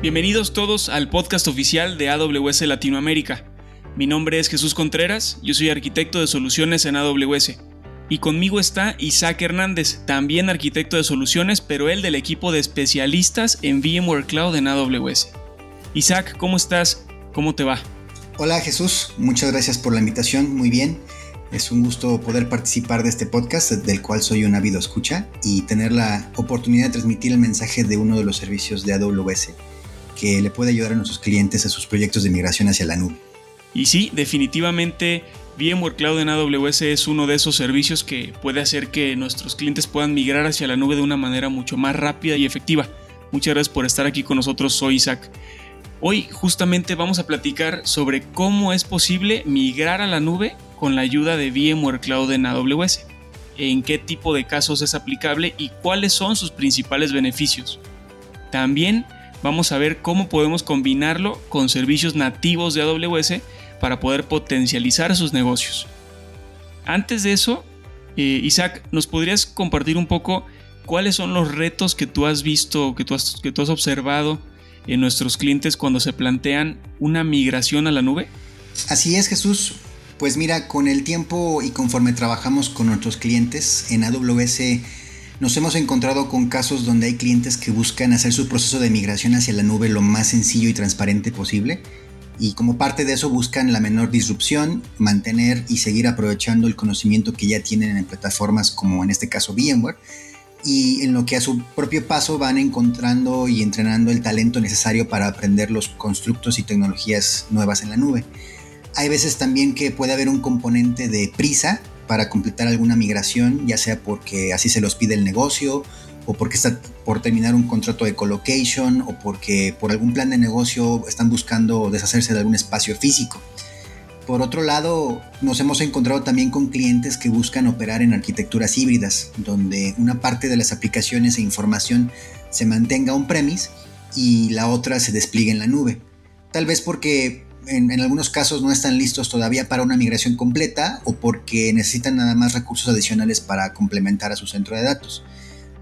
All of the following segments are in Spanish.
Bienvenidos todos al podcast oficial de AWS Latinoamérica. Mi nombre es Jesús Contreras, yo soy arquitecto de soluciones en AWS. Y conmigo está Isaac Hernández, también arquitecto de soluciones, pero él del equipo de especialistas en VMware Cloud en AWS. Isaac, ¿cómo estás? ¿Cómo te va? Hola Jesús, muchas gracias por la invitación, muy bien. Es un gusto poder participar de este podcast del cual soy un ávido escucha y tener la oportunidad de transmitir el mensaje de uno de los servicios de AWS que le puede ayudar a nuestros clientes a sus proyectos de migración hacia la nube. Y sí, definitivamente VMware Cloud en AWS es uno de esos servicios que puede hacer que nuestros clientes puedan migrar hacia la nube de una manera mucho más rápida y efectiva. Muchas gracias por estar aquí con nosotros, soy Isaac. Hoy justamente vamos a platicar sobre cómo es posible migrar a la nube con la ayuda de VMware Cloud en AWS, en qué tipo de casos es aplicable y cuáles son sus principales beneficios. También vamos a ver cómo podemos combinarlo con servicios nativos de AWS para poder potencializar sus negocios. Antes de eso, eh, Isaac, ¿nos podrías compartir un poco cuáles son los retos que tú has visto, que tú has, que tú has observado en nuestros clientes cuando se plantean una migración a la nube? Así es, Jesús. Pues mira, con el tiempo y conforme trabajamos con nuestros clientes en AWS, nos hemos encontrado con casos donde hay clientes que buscan hacer su proceso de migración hacia la nube lo más sencillo y transparente posible y como parte de eso buscan la menor disrupción, mantener y seguir aprovechando el conocimiento que ya tienen en plataformas como en este caso VMware y en lo que a su propio paso van encontrando y entrenando el talento necesario para aprender los constructos y tecnologías nuevas en la nube. Hay veces también que puede haber un componente de prisa para completar alguna migración, ya sea porque así se los pide el negocio, o porque está por terminar un contrato de colocation, o porque por algún plan de negocio están buscando deshacerse de algún espacio físico. Por otro lado, nos hemos encontrado también con clientes que buscan operar en arquitecturas híbridas, donde una parte de las aplicaciones e información se mantenga on-premise y la otra se despliegue en la nube. Tal vez porque en, algunos casos no están listos todavía para una migración completa o porque necesitan nada más recursos adicionales para complementar a su centro de datos.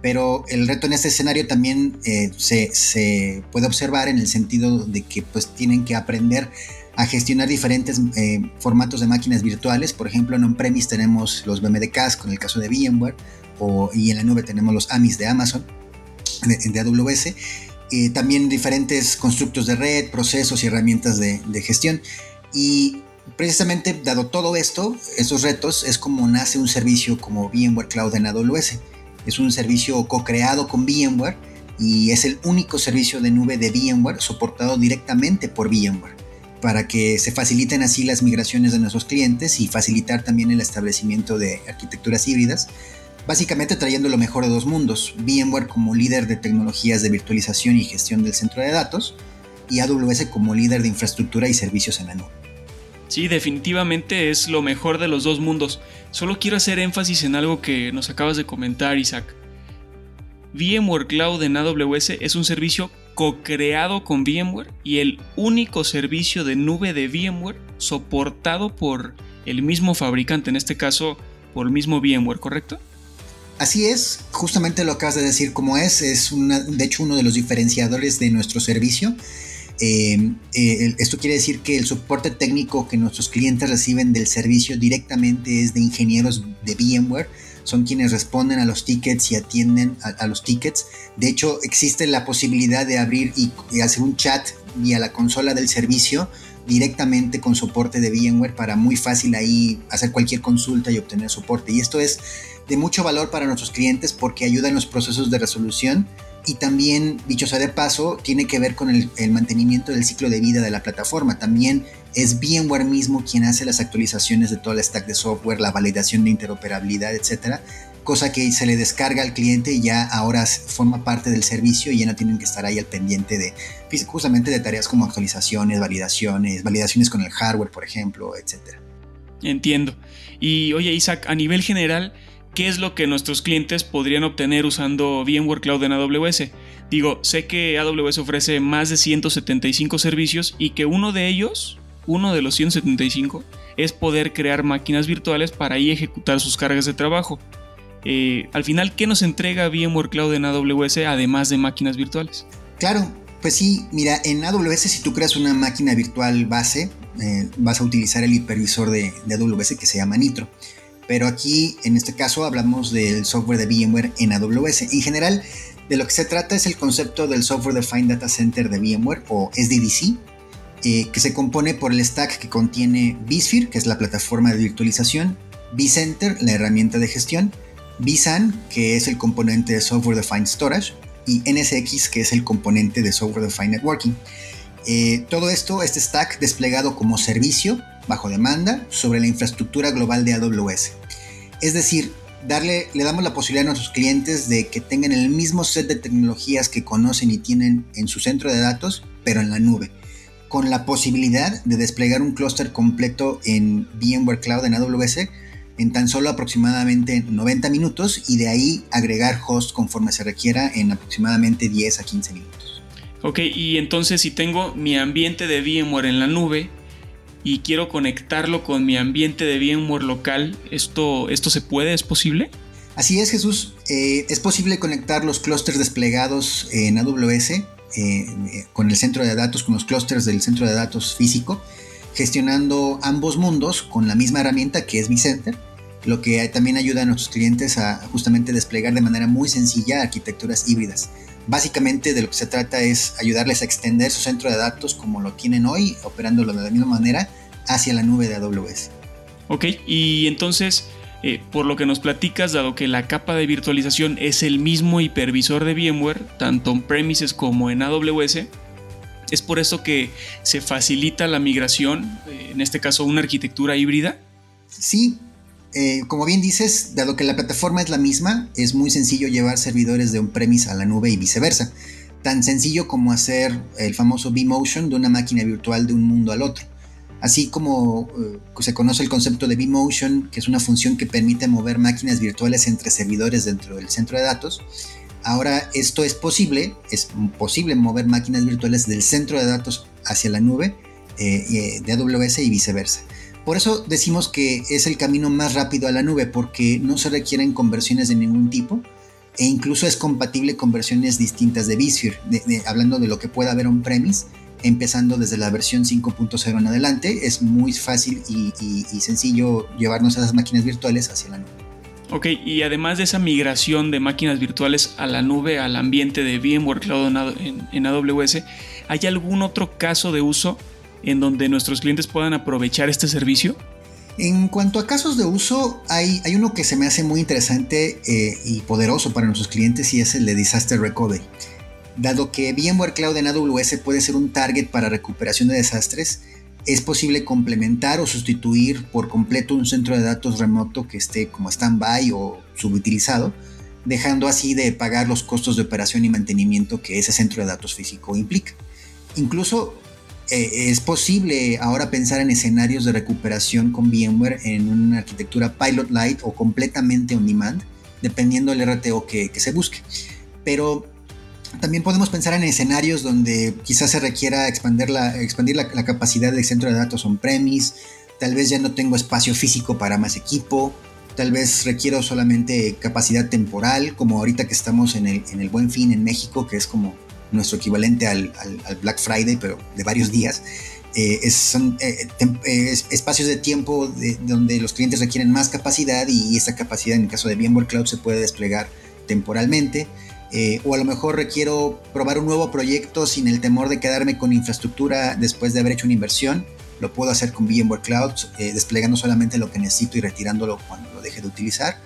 Pero el reto en este escenario también eh, se, puede observar en el sentido de que pues tienen que aprender a gestionar diferentes eh, formatos de máquinas virtuales. Por ejemplo, en on-premise tenemos los BMDKs con el caso de VMware o, y en la nube tenemos los AMIs de Amazon, de, de AWS eh, también diferentes constructos de red, procesos y herramientas de, gestión. Y precisamente dado todo esto, estos retos, es como nace un servicio como VMware Cloud en AWS. Es un servicio co-creado con VMware y es el único servicio de nube de VMware soportado directamente por VMware para que se faciliten así las migraciones de nuestros clientes y facilitar también el establecimiento de arquitecturas híbridas básicamente trayendo lo mejor de dos mundos, VMware como líder de tecnologías de virtualización y gestión del centro de datos y AWS como líder de infraestructura y servicios en la nube. Sí, definitivamente es lo mejor de los dos mundos. Solo quiero hacer énfasis en algo que nos acabas de comentar, Isaac. VMware Cloud en AWS es un servicio co-creado con VMware y el único servicio de nube de VMware soportado por el mismo fabricante, en este caso por el mismo VMware, ¿correcto? Así es, justamente lo acabas de decir como es, es de hecho uno de los diferenciadores de nuestro servicio. Eh, eh, esto quiere decir que el soporte técnico que nuestros clientes reciben del servicio directamente es de ingenieros de VMware, son quienes responden a los tickets y atienden a, los tickets. De hecho, existe la posibilidad de abrir y, hacer un chat vía la consola del servicio directamente con soporte de VMware para muy fácil ahí hacer cualquier consulta y obtener soporte. Y esto es de mucho valor para nuestros clientes porque ayuda en los procesos de resolución y también, dicho sea de paso, tiene que ver con el, mantenimiento del ciclo de vida de la plataforma. También es VMware mismo quien hace las actualizaciones de toda la stack de software, la validación de interoperabilidad, etcétera, cosa que se le descarga al cliente y ya ahora forma parte del servicio y ya no tienen que estar ahí al pendiente de justamente de tareas como actualizaciones, validaciones, validaciones con el hardware, por ejemplo, etcétera. Entiendo. Y oye, Isaac, a nivel general, qué es lo que nuestros clientes podrían obtener usando VMware Cloud en AWS. Digo, sé que AWS ofrece más de 175 servicios y que uno de ellos, uno de los 175, es poder crear máquinas virtuales para ahí ejecutar sus cargas de trabajo. Eh, al final, ¿qué nos entrega VMware Cloud en AWS además de máquinas virtuales? Claro, Pues sí, mira, en AWS si tú creas una máquina virtual base, eh, vas a utilizar el hipervisor de, de, AWS que se llama Nitro. Pero aquí, en este caso, hablamos del software de VMware en AWS. En general, de lo que se trata es el concepto del Software Defined Data Center de VMware o SDDC, eh, que se compone por el stack que contiene vSphere, que es la plataforma de virtualización, vCenter, la herramienta de gestión, vSAN, que es el componente de Software Defined Storage, y NSX, que es el componente de Software Defined Networking. Eh, todo esto, este stack desplegado como servicio bajo demanda sobre la infraestructura global de AWS. Es decir, darle, le damos la posibilidad a nuestros clientes de que tengan el mismo set de tecnologías que conocen y tienen en su centro de datos, pero en la nube, con la posibilidad de desplegar un clúster completo en VMware Cloud en AWS en tan solo aproximadamente 90 minutos y de ahí agregar host conforme se requiera en aproximadamente 10 a 15 minutos. Ok, y entonces si tengo mi ambiente de VMware en la nube y quiero conectarlo con mi ambiente de VMware local, ¿esto, esto se puede? ¿Es posible? Así es, Jesús. Eh, es posible conectar los clústeres desplegados en AWS eh, con el centro de datos, con los clústeres del centro de datos físico, gestionando ambos mundos con la misma herramienta que es vCenter lo que también ayuda a nuestros clientes a justamente desplegar de manera muy sencilla arquitecturas híbridas. Básicamente de lo que se trata es ayudarles a extender su centro de datos como lo tienen hoy, operándolo de la misma manera hacia la nube de AWS. Ok, y entonces, eh, por lo que nos platicas, dado que la capa de virtualización es el mismo hipervisor de VMware, tanto en premises como en AWS, es por eso que se facilita la migración, eh, en este caso una arquitectura híbrida. Sí, eh, como bien dices, dado que la plataforma es la misma, es muy sencillo llevar servidores de on-premise a la nube y viceversa. Tan sencillo como hacer el famoso vMotion de una máquina virtual de un mundo al otro. Así como eh, se conoce el concepto de vMotion, que es una función que permite mover máquinas virtuales entre servidores dentro del centro de datos, ahora esto es posible, es posible mover máquinas virtuales del centro de datos hacia la nube eh, de AWS y viceversa. Por eso decimos que es el camino más rápido a la nube, porque no se requieren conversiones de ningún tipo e incluso es compatible con versiones distintas de vSphere, hablando de lo que pueda haber on-premise, empezando desde la versión 5.0 en adelante, es muy fácil y, sencillo llevarnos esas máquinas virtuales hacia la nube. Ok, y además de esa migración de máquinas virtuales a la nube, al ambiente de VMware Cloud en AWS, ¿hay algún otro caso de uso en donde nuestros clientes puedan aprovechar este servicio? En cuanto a casos de uso, hay, uno que se me hace muy interesante eh, y poderoso para nuestros clientes y es el de Disaster Recovery. Dado que VMware Cloud en AWS puede ser un target para recuperación de desastres, es posible complementar o sustituir por completo un centro de datos remoto que esté como stand-by o subutilizado, dejando así de pagar los costos de operación y mantenimiento que ese centro de datos físico implica. Incluso eh, es posible ahora pensar en escenarios de recuperación con VMware en una arquitectura Pilot Light o completamente on demand, dependiendo del RTO que, se busque. Pero también podemos pensar en escenarios donde quizás se requiera expandir la, capacidad del centro de datos on-premise, tal vez ya no tengo espacio físico para más equipo, tal vez requiero solamente capacidad temporal, como ahorita que estamos en el Buen Fin en México, que es como nuestro equivalente al, Black Friday, pero de varios días. Eh, son eh, eh, espacios de tiempo donde los clientes requieren más capacidad y esa capacidad en el caso de VMware Cloud se puede desplegar temporalmente. o a lo mejor requiero probar un nuevo proyecto sin el temor de quedarme con infraestructura después de haber hecho una inversión. Lo puedo hacer con VMware Cloud, desplegando solamente lo que necesito y retirándolo cuando lo deje de utilizar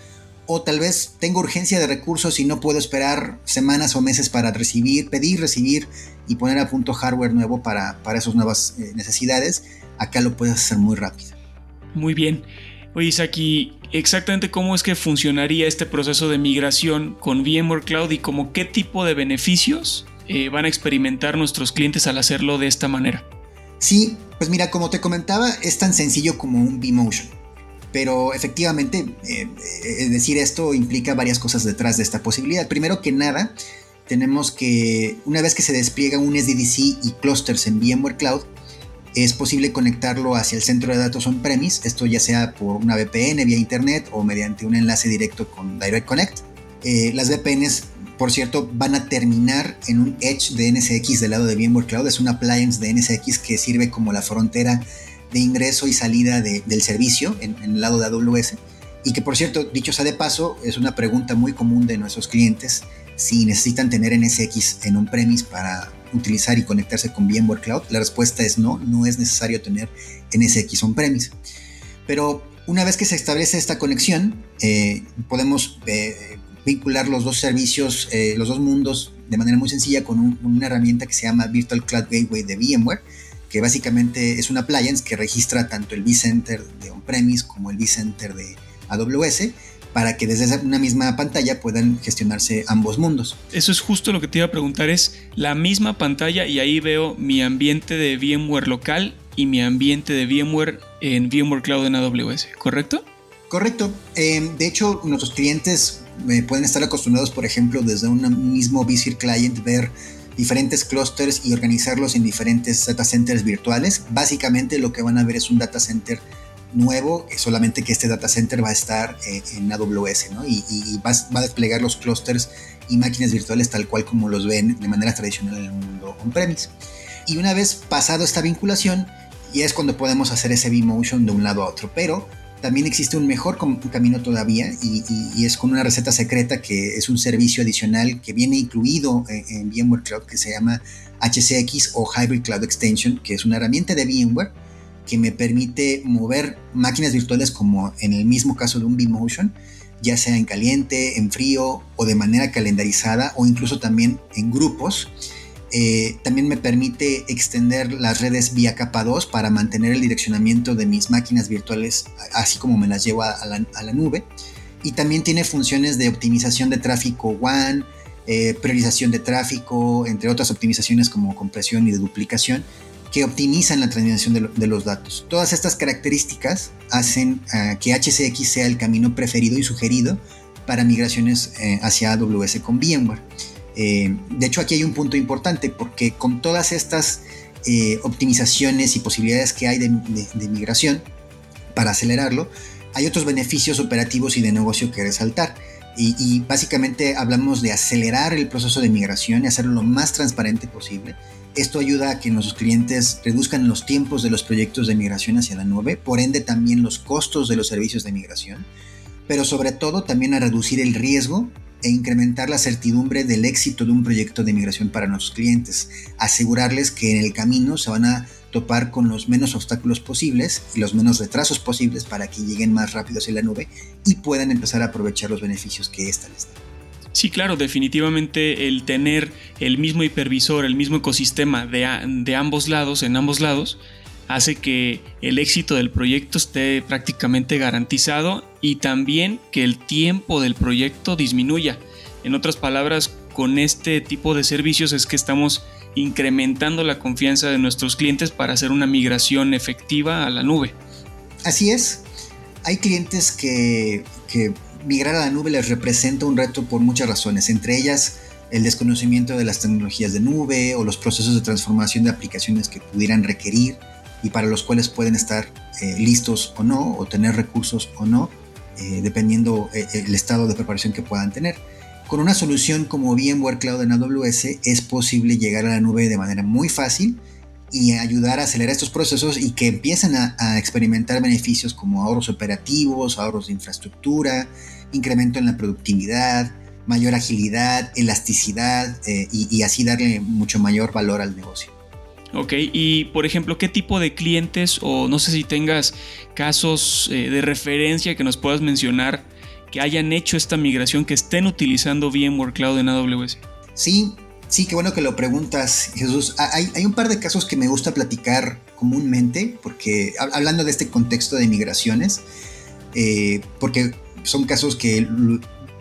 o tal vez tengo urgencia de recursos y no puedo esperar semanas o meses para recibir, pedir, recibir y poner a punto hardware nuevo para, para esas nuevas eh, necesidades, acá lo puedes hacer muy rápido. Muy bien. Oye, Isaki, exactamente cómo es que funcionaría este proceso de migración con VMware Cloud y como qué tipo de beneficios eh, van a experimentar nuestros clientes al hacerlo de esta manera. Sí, pues mira, como te comentaba, es tan sencillo como un vMotion. Pero efectivamente, eh, eh, decir esto implica varias cosas detrás de esta posibilidad. Primero que nada, tenemos que, una vez que se despliega un SDDC y clusters en VMware Cloud, es posible conectarlo hacia el centro de datos on-premise, esto ya sea por una VPN vía internet o mediante un enlace directo con Direct Connect. Eh, las VPNs, por cierto, van a terminar en un Edge de NSX del lado de VMware Cloud. Es una appliance de NSX que sirve como la frontera de ingreso y salida del servicio en, el lado de AWS. Y que, por cierto, dicho sea de paso, es una pregunta muy común de nuestros clientes si necesitan tener NSX en on-premise para utilizar y conectarse con VMware Cloud. La respuesta es no, no es necesario tener NSX on-premise. Pero una vez que se establece esta conexión, eh, podemos eh, vincular los dos servicios, eh, los dos mundos de manera muy sencilla con una herramienta que se llama Virtual Cloud Gateway de VMware, que básicamente es una appliance que registra tanto el vCenter de on-premise como el vCenter de AWS para que desde una misma pantalla puedan gestionarse ambos mundos. Eso es justo lo que te iba a preguntar, es la misma pantalla y ahí veo mi ambiente de VMware local y mi ambiente de VMware en VMware Cloud en AWS, ¿correcto? Correcto. Em, de hecho, nuestros clientes eh, pueden estar acostumbrados, por ejemplo, desde un mismo vSphere Client, ver diferentes clusters y organizarlos en diferentes data centers virtuales. Básicamente lo que van a ver es un data center nuevo, solamente que este data center va a estar eh, en AWS. Y, va, a desplegar los clusters y máquinas virtuales tal cual como los ven de manera tradicional en el mundo on-premise. Y una vez pasado esta vinculación, ya es cuando podemos hacer ese vMotion de un lado a otro, pero también existe un mejor camino todavía y, es con una receta secreta que es un servicio adicional que viene incluido en, en VMware Cloud que se llama HCX o Hybrid Cloud Extension, que es una herramienta de VMware que me permite mover máquinas virtuales como en el mismo caso de un vMotion, ya sea en caliente, en frío o de manera calendarizada o incluso también en grupos. Eh, también me permite extender las redes vía capa 2 para mantener el direccionamiento de mis máquinas virtuales así como me las llevo a la, nube. Y también tiene funciones de optimización de tráfico WAN, eh, priorización de tráfico, entre otras optimizaciones como compresión y de duplicación que optimizan la transmisión de, los datos. Todas estas características hacen ah, que HCX sea el camino preferido y sugerido para migraciones eh, hacia AWS con VMware. Eh, de hecho, aquí hay un punto importante porque con todas estas eh, optimizaciones y posibilidades que hay de, migración, para acelerarlo, hay otros beneficios operativos y de negocio que resaltar. Y, y, básicamente hablamos de acelerar el proceso de migración y hacerlo lo más transparente posible esto ayuda a que nuestros clientes reduzcan los tiempos de los proyectos de migración hacia la nube, por ende también los costos de los servicios de migración, pero sobre todo también a reducir el riesgo e incrementar la certidumbre del éxito de un proyecto de migración para nuestros clientes, asegurarles que en el camino se van a topar con los menos obstáculos posibles y los menos retrasos posibles para que lleguen más rápido hacia la nube y puedan empezar a aprovechar los beneficios que ésta les da. Sí, claro, definitivamente el tener el mismo hipervisor, el mismo ecosistema de, ambos lados, en ambos lados, hace que el éxito del proyecto esté prácticamente garantizado y también que el tiempo del proyecto disminuya. En otras palabras, con este tipo de servicios es que estamos incrementando la confianza de nuestros clientes para hacer una migración efectiva a la nube. Así es. Hay clientes que, que migrar a la nube les representa un reto por muchas razones, entre ellas el desconocimiento de las tecnologías de nube o los procesos de transformación de aplicaciones que pudieran requerir y para los cuales pueden estar eh, listos o no, o tener recursos o no, eh, dependiendo eh, el estado de preparación que puedan tener. Con una solución como VMware Cloud en AWS es posible llegar a la nube de manera muy fácil y ayudar a acelerar estos procesos y que empiecen a, experimentar beneficios como ahorros operativos, ahorros de infraestructura, incremento en la productividad, mayor agilidad, elasticidad y, así darle mucho mayor valor al negocio. Ok, y por ejemplo, ¿qué tipo de clientes o no sé si tengas casos eh, de referencia que nos puedas mencionar que hayan hecho esta migración, que estén utilizando VMware Cloud en AWS? Sí, Sí, qué bueno que lo preguntas, Jesús. Ah, hay, un par de casos que me gusta platicar comúnmente, porque hablando de este contexto de migraciones, eh, porque son casos que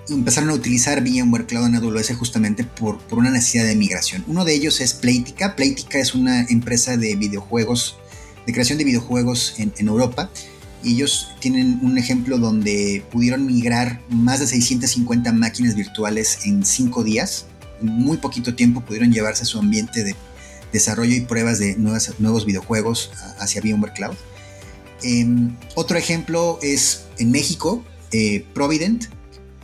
empezaron a utilizar VMware Cloud en AWS justamente por, por, una necesidad de migración. Uno de ellos es Playtica. Playtica es una empresa de videojuegos, de creación de videojuegos en, en Europa. Y ellos tienen un ejemplo donde pudieron migrar más de 650 máquinas virtuales en 5 días muy poquito tiempo pudieron llevarse su ambiente de desarrollo y pruebas de nuevos videojuegos hacia VMware Cloud. Em, otro ejemplo es en México, eh, Provident.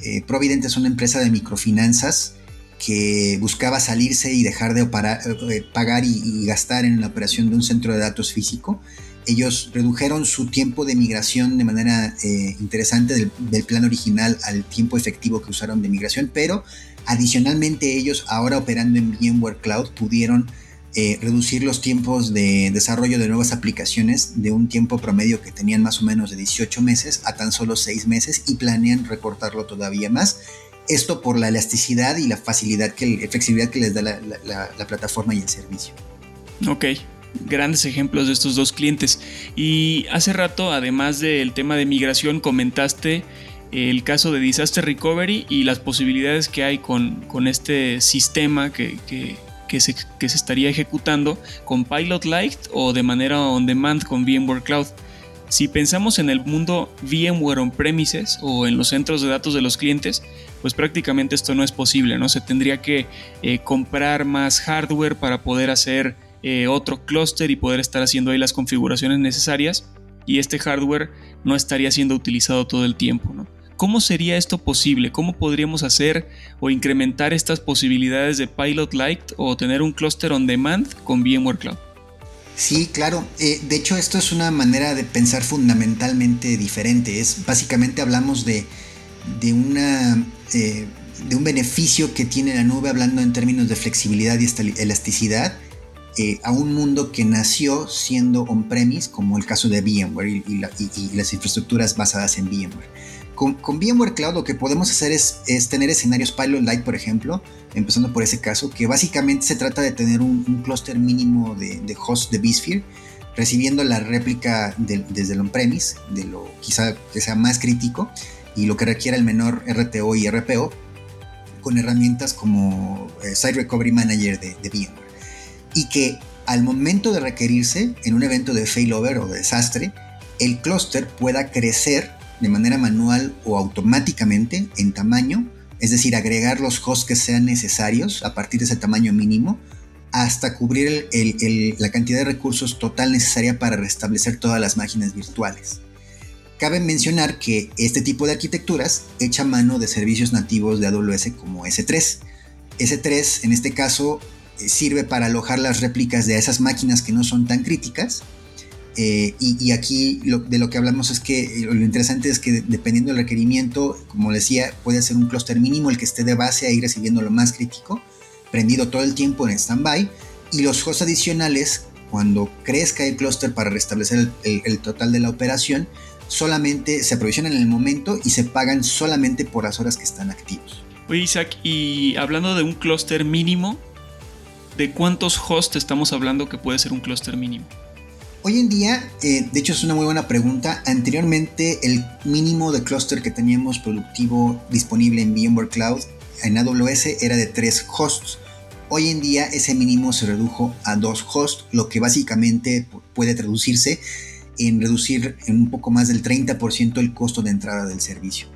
Eh, Provident es una empresa de microfinanzas que buscaba salirse y dejar de eh, pagar y, gastar en la operación de un centro de datos físico. Ellos redujeron su tiempo de migración de manera eh, interesante del, del, plan original al tiempo efectivo que usaron de migración, pero adicionalmente ellos ahora operando en VMware Cloud pudieron eh, reducir los tiempos de desarrollo de nuevas aplicaciones de un tiempo promedio que tenían más o menos de 18 meses a tan solo 6 meses y planean recortarlo todavía más. Esto por la elasticidad y la facilidad, que, flexibilidad que les da la, la plataforma y el servicio. Ok, grandes ejemplos de estos dos clientes. Y hace rato, además del tema de migración, comentaste el caso de Disaster Recovery y las posibilidades que hay con, con este sistema que, que, que se, estaría ejecutando con Pilot Light o de manera on demand con VMware Cloud. Si pensamos en el mundo VMware on-premises o en los centros de datos de los clientes, pues prácticamente esto no es posible, ¿no? Se tendría que eh, comprar más hardware para poder hacer eh, otro clúster y poder estar haciendo ahí las configuraciones necesarias y este hardware no estaría siendo utilizado todo el tiempo, ¿no? ¿Cómo sería esto posible? ¿Cómo podríamos hacer o incrementar estas posibilidades de Pilot Light o tener un cluster on demand con VMware Cloud? Sí, claro. Eh, de hecho, esto es una manera de pensar fundamentalmente diferente. Es básicamente hablamos de, de una eh, de un beneficio que tiene la nube, hablando en términos de flexibilidad y elasticidad, eh, a un mundo que nació siendo on-premise, como el caso de VMware y, las infraestructuras basadas en VMware. Con, VMware Cloud lo que podemos hacer es, tener escenarios Pilot Light, por ejemplo, empezando por ese caso, que básicamente se trata de tener un, clúster mínimo de, de host de vSphere, recibiendo la réplica desde el on-premise, de lo quizá que sea más crítico, y lo que requiera el menor RTO y RPO, con herramientas como eh, Site Recovery Manager de, de VMware. Y que al momento de requerirse, en un evento de failover o de desastre, el clúster pueda crecer de manera manual o automáticamente en tamaño, es decir, agregar los hosts que sean necesarios a partir de ese tamaño mínimo, hasta cubrir la cantidad de recursos total necesaria para restablecer todas las máquinas virtuales. Cabe mencionar que este tipo de arquitecturas echa mano de servicios nativos de AWS como S3. S3 en este caso eh, sirve para alojar las réplicas de esas máquinas que no son tan críticas eh, y, aquí de lo que hablamos es que eh, lo interesante es que dependiendo del requerimiento, como decía, puede ser un clúster mínimo el que esté de base ahí recibiendo lo más crítico, prendido todo el tiempo en standby, y los hosts adicionales, cuando crezca el clúster para restablecer el, total de la operación, solamente se aprovisionan en el momento y se pagan solamente por las horas que están activos. Oye Isaac, y hablando de un clúster mínimo, ¿de cuántos hosts estamos hablando que puede ser un clúster mínimo? Hoy en día, eh, de hecho es una muy buena pregunta. Anteriormente el mínimo de clúster que teníamos productivo disponible en VMware Cloud en AWS era de 3 hosts. Hoy en día ese mínimo se redujo a 2 hosts, lo que básicamente puede traducirse en reducir en un poco más del 30% el costo de entrada del servicio.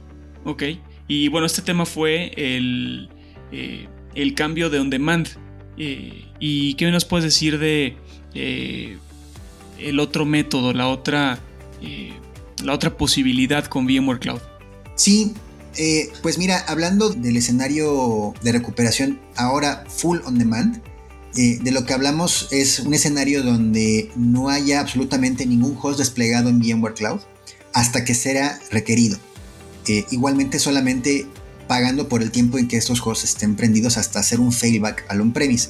Ok, y bueno, este tema fue el, eh, el cambio de on demand. Eh, ¿Y qué nos puedes decir de el otro método, la otra, eh, la otra posibilidad con VMware Cloud? Sí, eh, pues mira, hablando del escenario de recuperación ahora full on demand, eh, de lo que hablamos es un escenario donde no haya absolutamente ningún host desplegado en VMware Cloud hasta que sea requerido. igualmente solamente pagando por el tiempo en que estos hosts estén prendidos hasta hacer un failback al on-premise.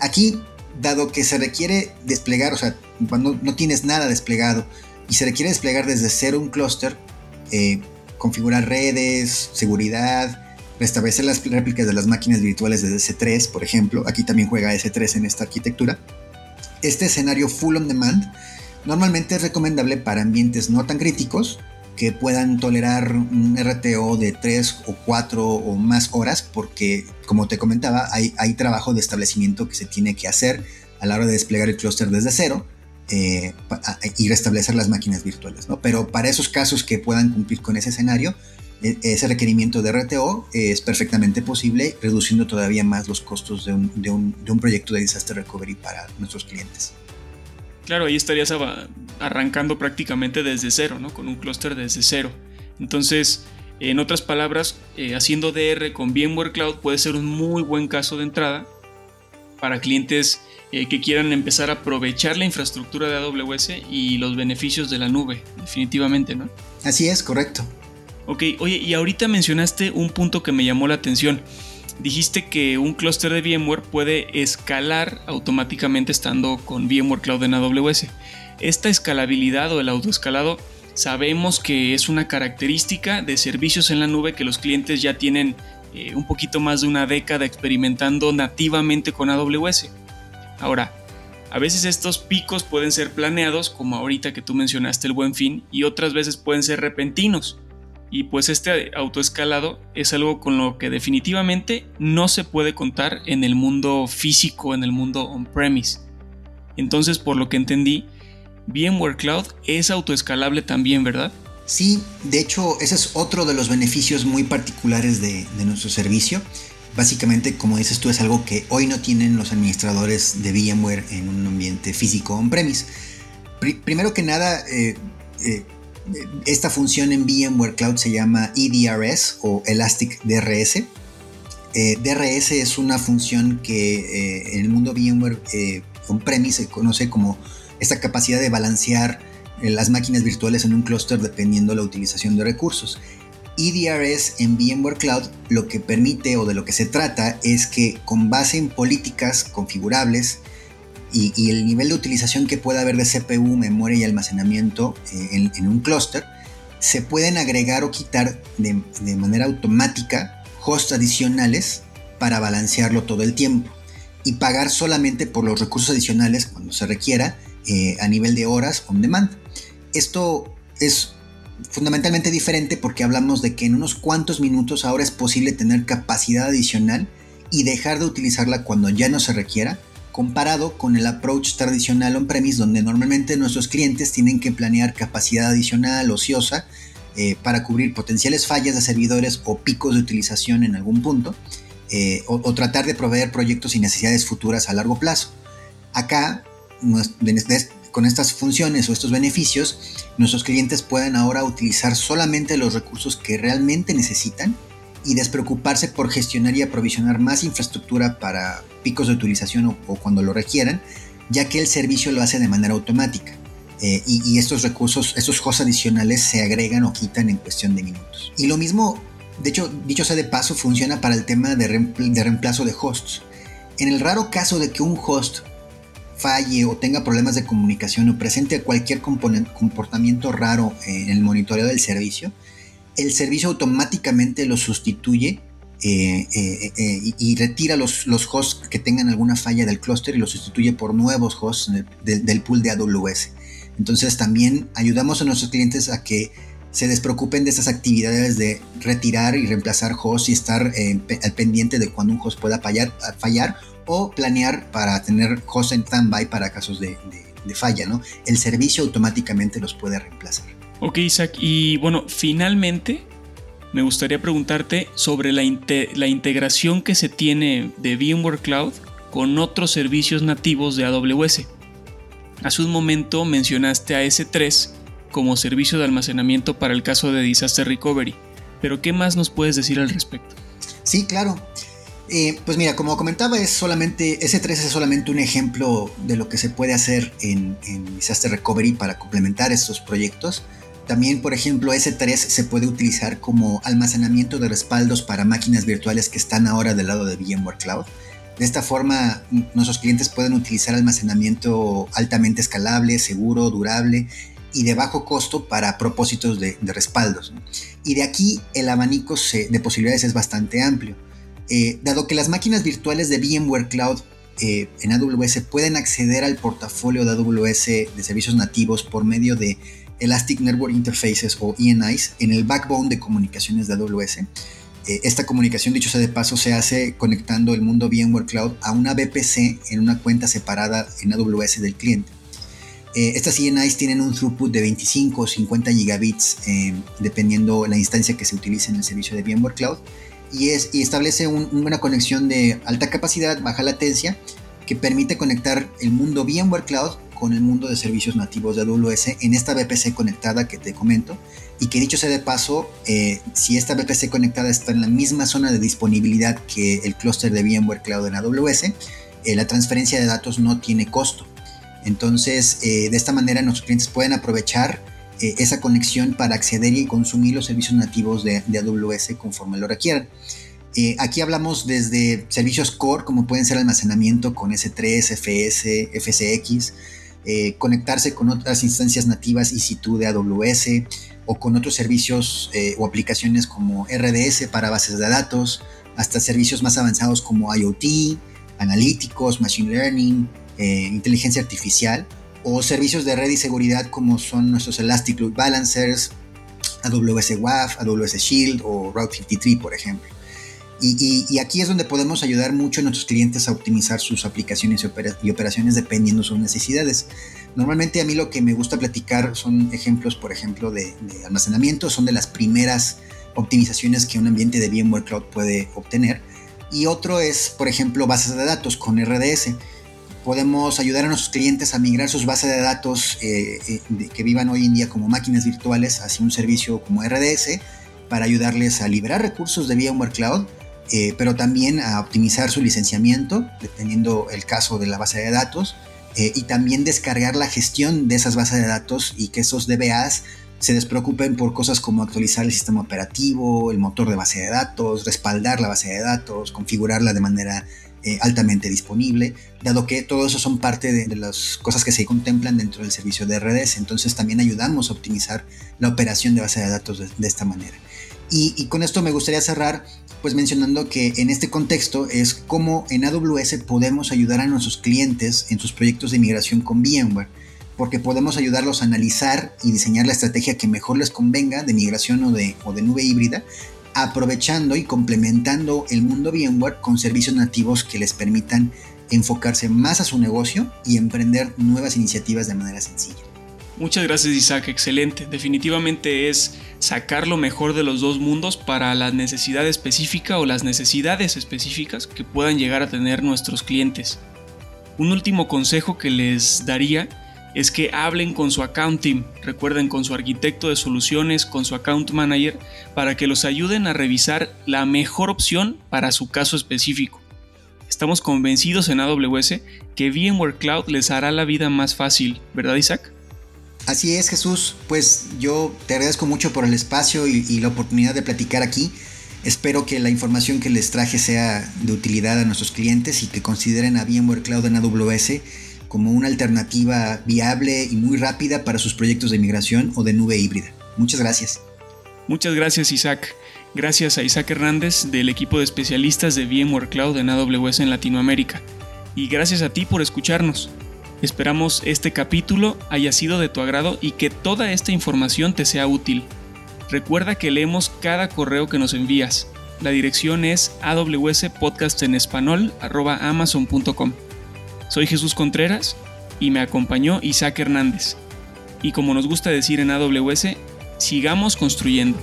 Aquí dado que se requiere desplegar, o sea, cuando no tienes nada desplegado. Y se requiere desplegar desde cero un clúster, eh, configurar redes, seguridad, restablecer las réplicas de las máquinas virtuales desde S3, por ejemplo, aquí también juega S3 en esta arquitectura. Este escenario full on demand normalmente es recomendable para ambientes no tan críticos, que puedan tolerar un RTO de 3 o 4 o más horas, porque como te comentaba, hay, hay trabajo de establecimiento que se tiene que hacer a la hora de desplegar el clúster desde cero eh, y restablecer las máquinas virtuales. ¿no? Pero para esos casos que puedan cumplir con ese escenario, e, ese requerimiento de RTO es perfectamente posible, reduciendo todavía más los costos de un, de un, de un proyecto de disaster recovery para nuestros clientes. Claro, ahí estarías arrancando prácticamente desde cero, ¿no? Con un clúster desde cero. Entonces, En otras palabras, eh, haciendo DR con VMware Cloud puede ser un muy buen caso de entrada para clientes eh, que quieran empezar a aprovechar la infraestructura de AWS y los beneficios de la nube, definitivamente, ¿no? Así es, correcto. Ok, oye, y ahorita mencionaste un punto que me llamó la atención. Dijiste que un clúster de VMware puede escalar automáticamente estando con VMware Cloud en AWS. Esta escalabilidad o el autoescalado sabemos que es una característica de servicios en la nube que los clientes ya tienen eh, un poquito más de una década experimentando nativamente con AWS. Ahora, a veces estos picos pueden ser planeados, como ahorita que tú mencionaste el buen fin, y otras veces pueden ser repentinos. Y pues este autoescalado es algo con lo que definitivamente no se puede contar en el mundo físico, en el mundo on-premise. Entonces, por lo que entendí, VMware Cloud es autoescalable también, ¿verdad? Sí, de hecho ese es otro de los beneficios muy particulares de, nuestro servicio. Básicamente, como dices tú, es algo que hoy no tienen los administradores de VMware en un ambiente físico on-premise. primero que nada, eh, eh, esta función en VMware Cloud se llama EDRS o Elastic DRS. Eh, DRS es una función que en el mundo VMware on-premise se conoce como esta capacidad de balancear las máquinas virtuales en un clúster dependiendo la utilización de recursos. EDRS en VMware Cloud lo que permite o de lo que se trata es que con base en políticas configurables y, el nivel de utilización que pueda haber de CPU, memoria y almacenamiento eh, en, un clúster, se pueden agregar o quitar de, manera automática hosts adicionales para balancearlo todo el tiempo y pagar solamente por los recursos adicionales cuando se requiera eh, a nivel de horas on demand. Esto es fundamentalmente diferente porque hablamos de que en unos cuantos minutos ahora es posible tener capacidad adicional y dejar de utilizarla cuando ya no se requiera, comparado con el approach tradicional on-premise donde normalmente nuestros clientes tienen que planear capacidad adicional ociosa eh, para cubrir potenciales fallas de servidores o picos de utilización en algún punto, eh, o, tratar de proveer proyectos y necesidades futuras a largo plazo. Acá con estas funciones o estos beneficios, nuestros clientes pueden ahora utilizar solamente los recursos que realmente necesitan y despreocuparse por gestionar y aprovisionar más infraestructura para picos de utilización o, cuando lo requieran, ya que el servicio lo hace de manera automática. Eh, y, estos recursos, estos hosts adicionales se agregan o quitan en cuestión de minutos. Y lo mismo, de hecho, dicho sea de paso, funciona para el tema de, de reemplazo de hosts. En el raro caso de que un host falle o tenga problemas de comunicación o presente cualquier comportamiento raro en el monitoreo del servicio, el servicio automáticamente lo sustituye eh, eh, eh, y, retira los, los, hosts que tengan alguna falla del clúster y los sustituye por nuevos hosts del pool de AWS. Entonces también ayudamos a nuestros clientes a que se despreocupen de estas actividades de retirar y reemplazar hosts y estar al pendiente de cuando un host pueda fallar, fallar o planear para tener hosts en standby para casos de, falla, ¿no? El servicio automáticamente los puede reemplazar. Ok, Isaac, y bueno, finalmente me gustaría preguntarte sobre la, la integración que se tiene de VMware Cloud con otros servicios nativos de AWS. Hace un momento mencionaste a S3 como servicio de almacenamiento para el caso de Disaster Recovery, pero ¿qué más nos puedes decir al respecto? Sí, claro. Eh, pues mira, como comentaba, es solamente, S3 es solamente un ejemplo de lo que se puede hacer en, Disaster Recovery para complementar estos proyectos. También, por ejemplo, S3 se puede utilizar como almacenamiento de respaldos para máquinas virtuales que están ahora del lado de VMware Cloud. De esta forma, nuestros clientes pueden utilizar almacenamiento altamente escalable, seguro, durable y de bajo costo para propósitos de, respaldos. Y de aquí el abanico de posibilidades es bastante amplio. Eh, dado que las máquinas virtuales de VMware Cloud eh, en AWS pueden acceder al portafolio de AWS de servicios nativos por medio de Elastic Network Interfaces o ENIs en el backbone de comunicaciones de AWS. Eh, esta comunicación, dicho sea de paso, se hace conectando el mundo VMware Cloud a una VPC en una cuenta separada en AWS del cliente. estas ENIs tienen un throughput de 25 o 50 gigabits, dependiendo la instancia que se utilice en el servicio de VMware Cloud y, es, y establece una conexión de alta capacidad, baja latencia, que permite conectar el mundo VMware Cloud con el mundo de servicios nativos de AWS en esta VPC conectada que te comento. Y que dicho sea de paso, eh, si esta VPC conectada está en la misma zona de disponibilidad que el clúster de VMware Cloud en AWS, eh, la transferencia de datos no tiene costo. Entonces, eh, de esta manera nuestros clientes pueden aprovechar esa conexión para acceder y consumir los servicios nativos de, AWS conforme lo requieran. Eh, aquí hablamos desde servicios core, como pueden ser almacenamiento con S3, FS, FSX, eh, conectarse con otras instancias nativas EC2 de AWS o con otros servicios eh, o aplicaciones como RDS para bases de datos, hasta servicios más avanzados como IoT, analíticos, machine learning, inteligencia artificial o servicios de red y seguridad como son nuestros Elastic Load Balancers, AWS WAF, AWS Shield o Route 53, por ejemplo. Y, aquí es donde podemos ayudar mucho a nuestros clientes a optimizar sus aplicaciones y, operaciones dependiendo de sus necesidades. Normalmente a mí lo que me gusta platicar son ejemplos, por ejemplo, de, almacenamiento, son de las primeras optimizaciones que un ambiente de VMware Cloud puede obtener. Y otro es, por ejemplo, bases de datos con RDS. Podemos ayudar a nuestros clientes a migrar sus bases de datos eh, eh, que vivan hoy en día como máquinas virtuales hacia un servicio como RDS para ayudarles a liberar recursos de VMware Cloud eh, pero también a optimizar su licenciamiento, dependiendo el caso de la base de datos, y también descargar la gestión de esas bases de datos y que esos DBAs se despreocupen por cosas como actualizar el sistema operativo, el motor de base de datos, respaldar la base de datos, configurarla de manera eh, altamente disponible, dado que todo eso son parte de, las cosas que se contemplan dentro del servicio de RDS. Entonces también ayudamos a optimizar la operación de base de datos de esta manera. Y, con esto me gustaría cerrar pues mencionando que en este contexto es cómo en AWS podemos ayudar a nuestros clientes en sus proyectos de migración con VMware, porque podemos ayudarlos a analizar y diseñar la estrategia que mejor les convenga de migración o de nube híbrida, aprovechando y complementando el mundo VMware con servicios nativos que les permitan enfocarse más a su negocio y emprender nuevas iniciativas de manera sencilla. Muchas gracias Isaac, excelente. Definitivamente es sacar lo mejor de los dos mundos para la necesidad específica o las necesidades específicas que puedan llegar a tener nuestros clientes. Un último consejo que les daría es que hablen con su account team, recuerden con su arquitecto de soluciones, con su account manager, para que los ayuden a revisar la mejor opción para su caso específico. Estamos convencidos en AWS que VMware Cloud les hará la vida más fácil, ¿verdad Isaac? Así es, Jesús. Pues yo te agradezco mucho por el espacio y, la oportunidad de platicar aquí. Espero que la información que les traje sea de utilidad a nuestros clientes y que consideren a VMware Cloud en AWS como una alternativa viable y muy rápida para sus proyectos de migración o de nube híbrida. Muchas gracias. Muchas gracias Isaac. Gracias a Isaac Hernández del equipo de especialistas de VMware Cloud en AWS en Latinoamérica. Y gracias a ti por escucharnos. Esperamos este capítulo haya sido de tu agrado y que toda esta información te sea útil. Recuerda que leemos cada correo que nos envías. La dirección es amazon.com Soy Jesús Contreras y me acompañó Isaac Hernández. Y como nos gusta decir en AWS, sigamos construyendo.